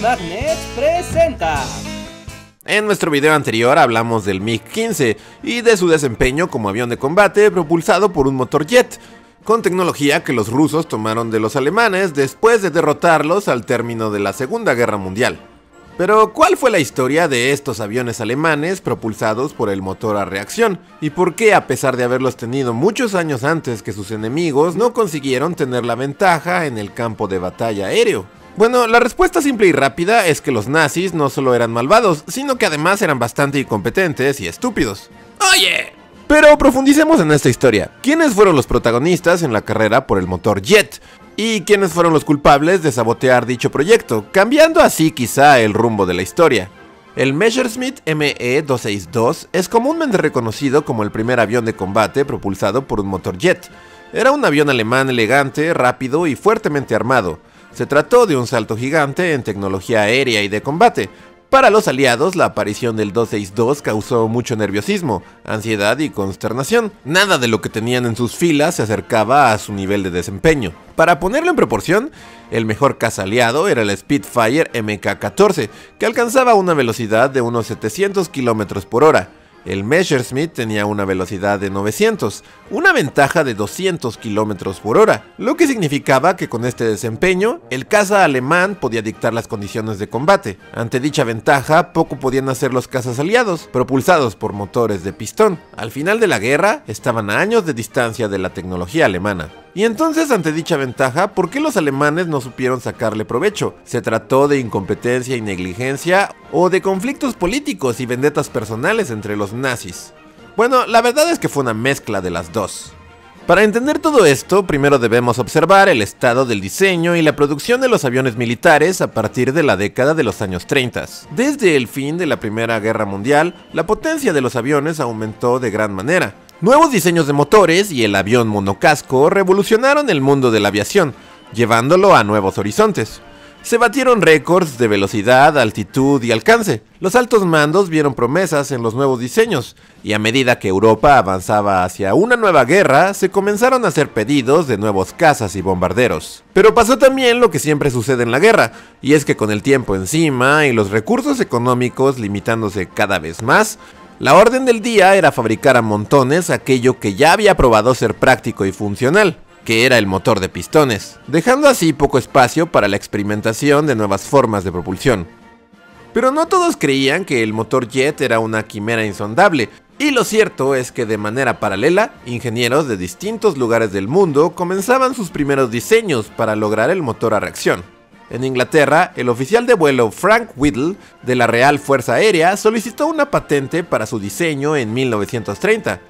Magnet presenta. En nuestro video anterior hablamos del MiG-15 y de su desempeño como avión de combate propulsado por un motor jet, con tecnología que los rusos tomaron de los alemanes después de derrotarlos al término de la Segunda Guerra Mundial. Pero, ¿cuál fue la historia de estos aviones alemanes propulsados por el motor a reacción? ¿Y por qué, a pesar de haberlos tenido muchos años antes que sus enemigos, no consiguieron tener la ventaja en el campo de batalla aéreo? Bueno, la respuesta simple y rápida es que los nazis no solo eran malvados, sino que además eran bastante incompetentes y estúpidos. ¡Oye! Pero profundicemos en esta historia. ¿Quiénes fueron los protagonistas en la carrera por el motor jet? y quiénes fueron los culpables de sabotear dicho proyecto, cambiando así quizá el rumbo de la historia. El Messerschmitt ME-262 es comúnmente reconocido como el primer avión de combate propulsado por un motor jet. Era un avión alemán elegante, rápido y fuertemente armado. Se trató de un salto gigante en tecnología aérea y de combate, para los aliados, la aparición del 262 causó mucho nerviosismo, ansiedad y consternación. Nada de lo que tenían en sus filas se acercaba a su nivel de desempeño. Para ponerlo en proporción, el mejor caza aliado era el Spitfire MK-14, que alcanzaba una velocidad de unos 700 km por hora. El Messerschmitt tenía una velocidad de 900, una ventaja de 200 km por hora, lo que significaba que con este desempeño, el caza alemán podía dictar las condiciones de combate. Ante dicha ventaja, poco podían hacer los cazas aliados, propulsados por motores de pistón. Al final de la guerra, estaban a años de distancia de la tecnología alemana. Y entonces, ante dicha ventaja, ¿por qué los alemanes no supieron sacarle provecho? ¿Se trató de incompetencia y negligencia o de conflictos políticos y vendetas personales entre los nazis? Bueno, la verdad es que fue una mezcla de las dos. Para entender todo esto, primero debemos observar el estado del diseño y la producción de los aviones militares a partir de la década de los años 30. Desde el fin de la Primera Guerra Mundial, la potencia de los aviones aumentó de gran manera. Nuevos diseños de motores y el avión monocasco revolucionaron el mundo de la aviación, llevándolo a nuevos horizontes. Se batieron récords de velocidad, altitud y alcance. Los altos mandos vieron promesas en los nuevos diseños, y a medida que Europa avanzaba hacia una nueva guerra, se comenzaron a hacer pedidos de nuevos cazas y bombarderos. Pero pasó también lo que siempre sucede en la guerra, y es que con el tiempo encima y los recursos económicos limitándose cada vez más, la orden del día era fabricar a montones aquello que ya había probado ser práctico y funcional, que era el motor de pistones, dejando así poco espacio para la experimentación de nuevas formas de propulsión. Pero no todos creían que el motor jet era una quimera insondable, y lo cierto es que de manera paralela, ingenieros de distintos lugares del mundo comenzaban sus primeros diseños para lograr el motor a reacción. En Inglaterra, el oficial de vuelo Frank Whittle de la Real Fuerza Aérea solicitó una patente para su diseño en 1930.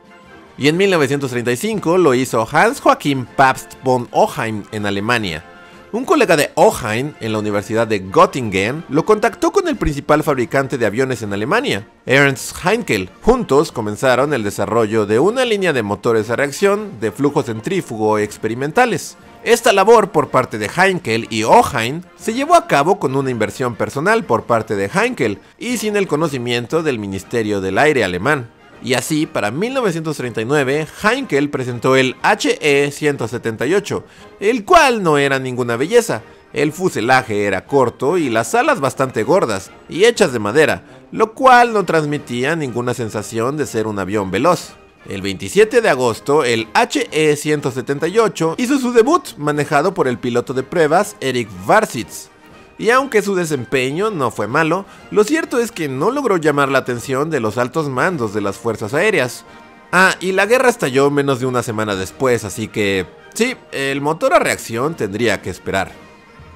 Y en 1935 lo hizo Hans Joachim Pabst von Oheim en Alemania. Un colega de Oheim en la Universidad de Göttingen lo contactó con el principal fabricante de aviones en Alemania, Ernst Heinkel. Juntos comenzaron el desarrollo de una línea de motores a reacción de flujo centrífugo experimentales. Esta labor por parte de Heinkel y Oheim se llevó a cabo con una inversión personal por parte de Heinkel y sin el conocimiento del Ministerio del Aire alemán. Y así, para 1939, Heinkel presentó el HE-178, el cual no era ninguna belleza. El fuselaje era corto y las alas bastante gordas y hechas de madera, lo cual no transmitía ninguna sensación de ser un avión veloz. El 27 de agosto, el HE-178 hizo su debut, manejado por el piloto de pruebas Eric Varsitz. Y aunque su desempeño no fue malo, lo cierto es que no logró llamar la atención de los altos mandos de las fuerzas aéreas. Ah, y la guerra estalló menos de una semana después, así que sí, el motor a reacción tendría que esperar.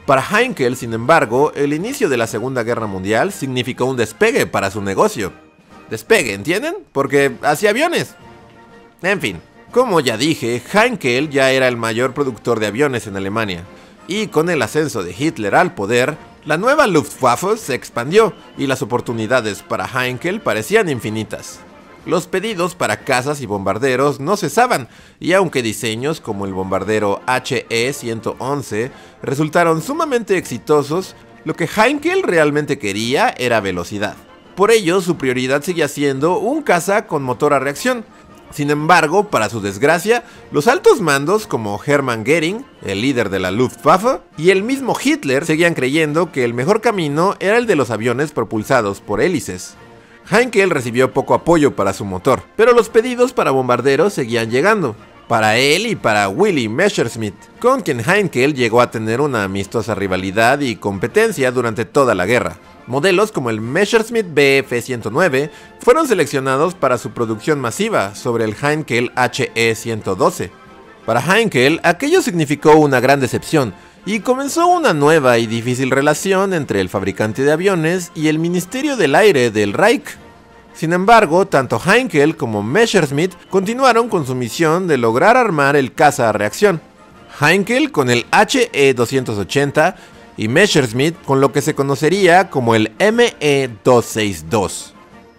Para Heinkel, sin embargo, el inicio de la Segunda Guerra Mundial significó un despegue para su negocio. Despegue, ¿entienden? Porque hacía aviones. En fin, como ya dije, Heinkel ya era el mayor productor de aviones en Alemania, y con el ascenso de Hitler al poder, la nueva Luftwaffe se expandió y las oportunidades para Heinkel parecían infinitas. Los pedidos para cazas y bombarderos no cesaban, y aunque diseños como el bombardero HE-111 resultaron sumamente exitosos, lo que Heinkel realmente quería era velocidad. Por ello, su prioridad seguía siendo un caza con motor a reacción, Sin embargo, para su desgracia, los altos mandos como Hermann Goering, el líder de la Luftwaffe, y el mismo Hitler seguían creyendo que el mejor camino era el de los aviones propulsados por hélices. Heinkel recibió poco apoyo para su motor, pero los pedidos para bombarderos seguían llegando. Para él y para Willy Messerschmitt, con quien Heinkel llegó a tener una amistosa rivalidad y competencia durante toda la guerra. Modelos como el Messerschmitt Bf-109 fueron seleccionados para su producción masiva sobre el Heinkel HE-112. Para Heinkel, aquello significó una gran decepción y comenzó una nueva y difícil relación entre el fabricante de aviones y el Ministerio del Aire del Reich. Sin embargo, tanto Heinkel como Messerschmitt continuaron con su misión de lograr armar el caza a reacción. Heinkel con el HE-280 y Messerschmitt con lo que se conocería como el ME-262,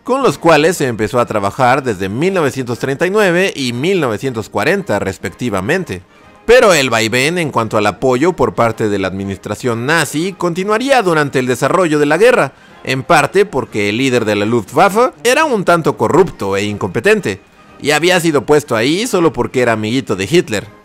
con los cuales se empezó a trabajar desde 1939 y 1940 respectivamente. Pero el vaivén en cuanto al apoyo por parte de la administración nazi continuaría durante el desarrollo de la guerra, en parte porque el líder de la Luftwaffe era un tanto corrupto e incompetente, y había sido puesto ahí solo porque era amiguito de Hitler.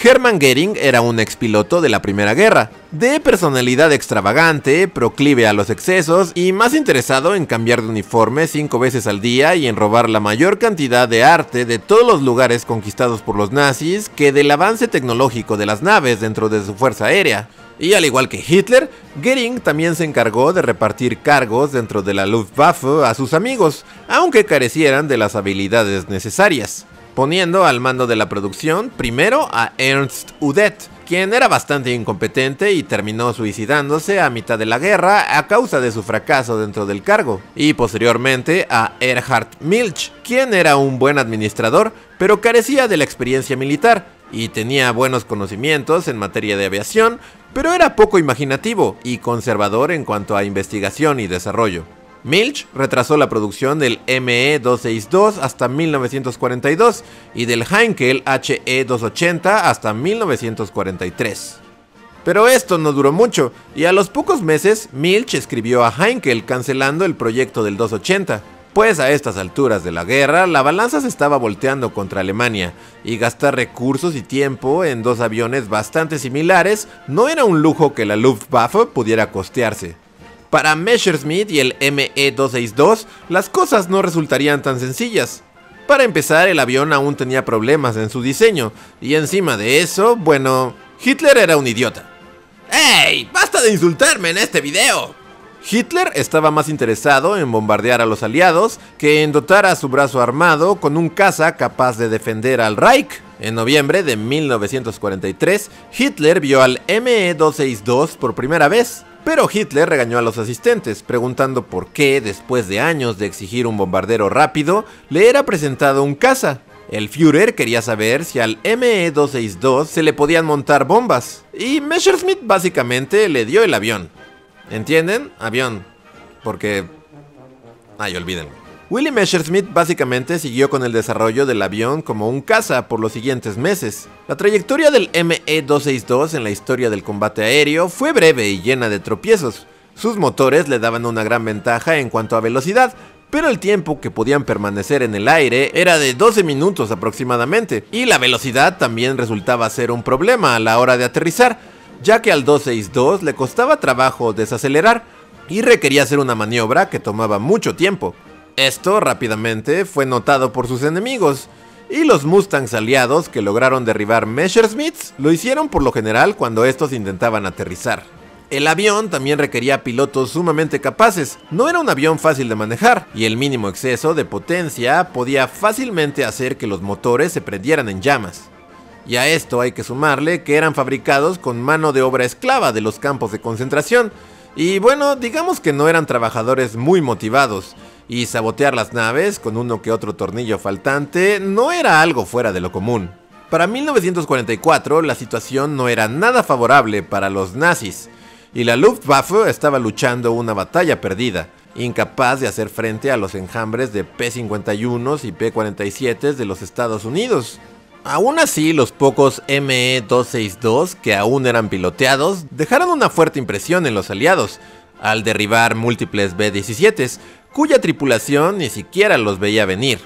Hermann Goering era un expiloto de la Primera Guerra, de personalidad extravagante, proclive a los excesos y más interesado en cambiar de uniforme cinco veces al día y en robar la mayor cantidad de arte de todos los lugares conquistados por los nazis que del avance tecnológico de las naves dentro de su fuerza aérea. Y al igual que Hitler, Goering también se encargó de repartir cargos dentro de la Luftwaffe a sus amigos, aunque carecieran de las habilidades necesarias poniendo al mando de la producción primero a Ernst Udet, quien era bastante incompetente y terminó suicidándose a mitad de la guerra a causa de su fracaso dentro del cargo, y posteriormente a Erhard Milch, quien era un buen administrador, pero carecía de la experiencia militar y tenía buenos conocimientos en materia de aviación, pero era poco imaginativo y conservador en cuanto a investigación y desarrollo. Milch retrasó la producción del ME-262 hasta 1942 y del Heinkel HE-280 hasta 1943. Pero esto no duró mucho, y a los pocos meses Milch escribió a Heinkel cancelando el proyecto del 280, pues a estas alturas de la guerra la balanza se estaba volteando contra Alemania, y gastar recursos y tiempo en dos aviones bastante similares no era un lujo que la Luftwaffe pudiera costearse. Para Messerschmitt y el ME-262, las cosas no resultarían tan sencillas. Para empezar, el avión aún tenía problemas en su diseño, y encima de eso, bueno, Hitler era un idiota. ¡Ey! ¡Basta de insultarme en este video! Hitler estaba más interesado en bombardear a los aliados que en dotar a su brazo armado con un caza capaz de defender al Reich. En noviembre de 1943, Hitler vio al ME-262 por primera vez pero Hitler regañó a los asistentes, preguntando por qué, después de años de exigir un bombardero rápido, le era presentado un caza. El Führer quería saber si al ME-262 se le podían montar bombas, y Messerschmitt básicamente le dio el avión. ¿Entienden? Avión. Porque... Ay, olvídenlo. Willy Messerschmitt básicamente siguió con el desarrollo del avión como un caza por los siguientes meses. La trayectoria del ME-262 en la historia del combate aéreo fue breve y llena de tropiezos. Sus motores le daban una gran ventaja en cuanto a velocidad, pero el tiempo que podían permanecer en el aire era de 12 minutos aproximadamente, y la velocidad también resultaba ser un problema a la hora de aterrizar, ya que al 262 le costaba trabajo desacelerar y requería hacer una maniobra que tomaba mucho tiempo. Esto rápidamente fue notado por sus enemigos, y los Mustangs aliados que lograron derribar Messerschmitts lo hicieron por lo general cuando estos intentaban aterrizar. El avión también requería pilotos sumamente capaces, no era un avión fácil de manejar, y el mínimo exceso de potencia podía fácilmente hacer que los motores se prendieran en llamas. Y a esto hay que sumarle que eran fabricados con mano de obra esclava de los campos de concentración, y bueno, digamos que no eran trabajadores muy motivados, y sabotear las naves con uno que otro tornillo faltante no era algo fuera de lo común. Para 1944 la situación no era nada favorable para los nazis, y la Luftwaffe estaba luchando una batalla perdida, incapaz de hacer frente a los enjambres de P-51 y P-47 de los Estados Unidos. Aún así, los pocos ME-262 que aún eran piloteados dejaron una fuerte impresión en los aliados, al derribar múltiples B-17, cuya tripulación ni siquiera los veía venir.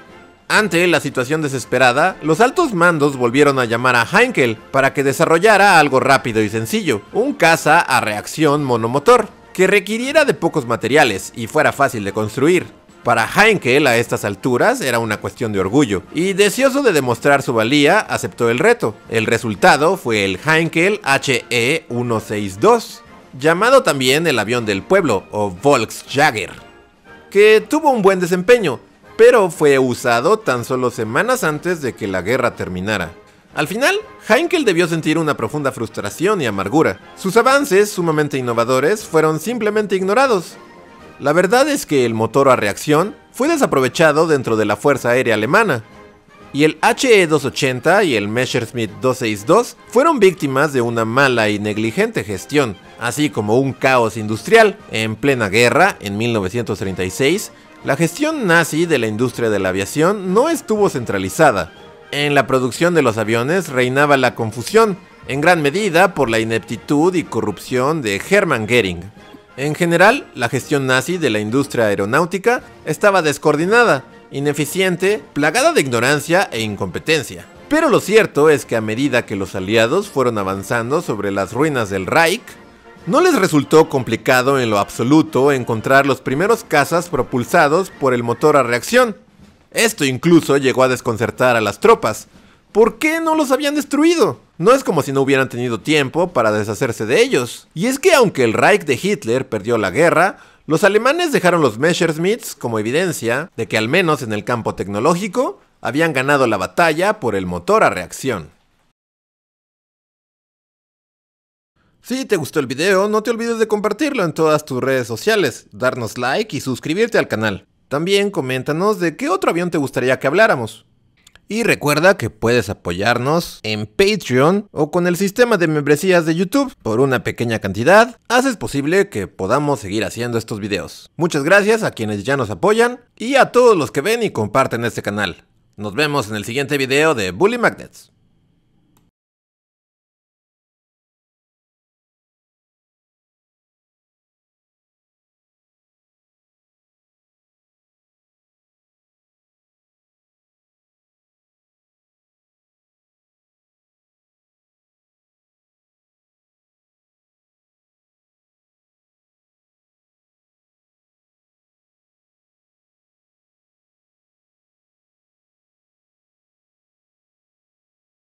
Ante la situación desesperada, los altos mandos volvieron a llamar a Heinkel para que desarrollara algo rápido y sencillo, un caza a reacción monomotor, que requiriera de pocos materiales y fuera fácil de construir. Para Heinkel a estas alturas era una cuestión de orgullo, y deseoso de demostrar su valía, aceptó el reto. El resultado fue el Heinkel HE-162, llamado también el avión del pueblo o Volksjäger, que tuvo un buen desempeño, pero fue usado tan solo semanas antes de que la guerra terminara. Al final, Heinkel debió sentir una profunda frustración y amargura. Sus avances, sumamente innovadores, fueron simplemente ignorados. La verdad es que el motor a reacción fue desaprovechado dentro de la Fuerza Aérea Alemana, y el HE-280 y el Messerschmitt 262 fueron víctimas de una mala y negligente gestión, así como un caos industrial. En plena guerra, en 1936, la gestión nazi de la industria de la aviación no estuvo centralizada. En la producción de los aviones reinaba la confusión, en gran medida por la ineptitud y corrupción de Hermann Goering. En general, la gestión nazi de la industria aeronáutica estaba descoordinada, ineficiente, plagada de ignorancia e incompetencia. Pero lo cierto es que a medida que los aliados fueron avanzando sobre las ruinas del Reich, no les resultó complicado en lo absoluto encontrar los primeros cazas propulsados por el motor a reacción. Esto incluso llegó a desconcertar a las tropas. ¿Por qué no los habían destruido? No es como si no hubieran tenido tiempo para deshacerse de ellos. Y es que aunque el Reich de Hitler perdió la guerra, los alemanes dejaron los Messerschmitts como evidencia de que al menos en el campo tecnológico habían ganado la batalla por el motor a reacción. Si te gustó el video, no te olvides de compartirlo en todas tus redes sociales, darnos like y suscribirte al canal. También coméntanos de qué otro avión te gustaría que habláramos. Y recuerda que puedes apoyarnos en Patreon o con el sistema de membresías de YouTube. Por una pequeña cantidad, haces posible que podamos seguir haciendo estos videos. Muchas gracias a quienes ya nos apoyan y a todos los que ven y comparten este canal. Nos vemos en el siguiente video de Bully Magnets.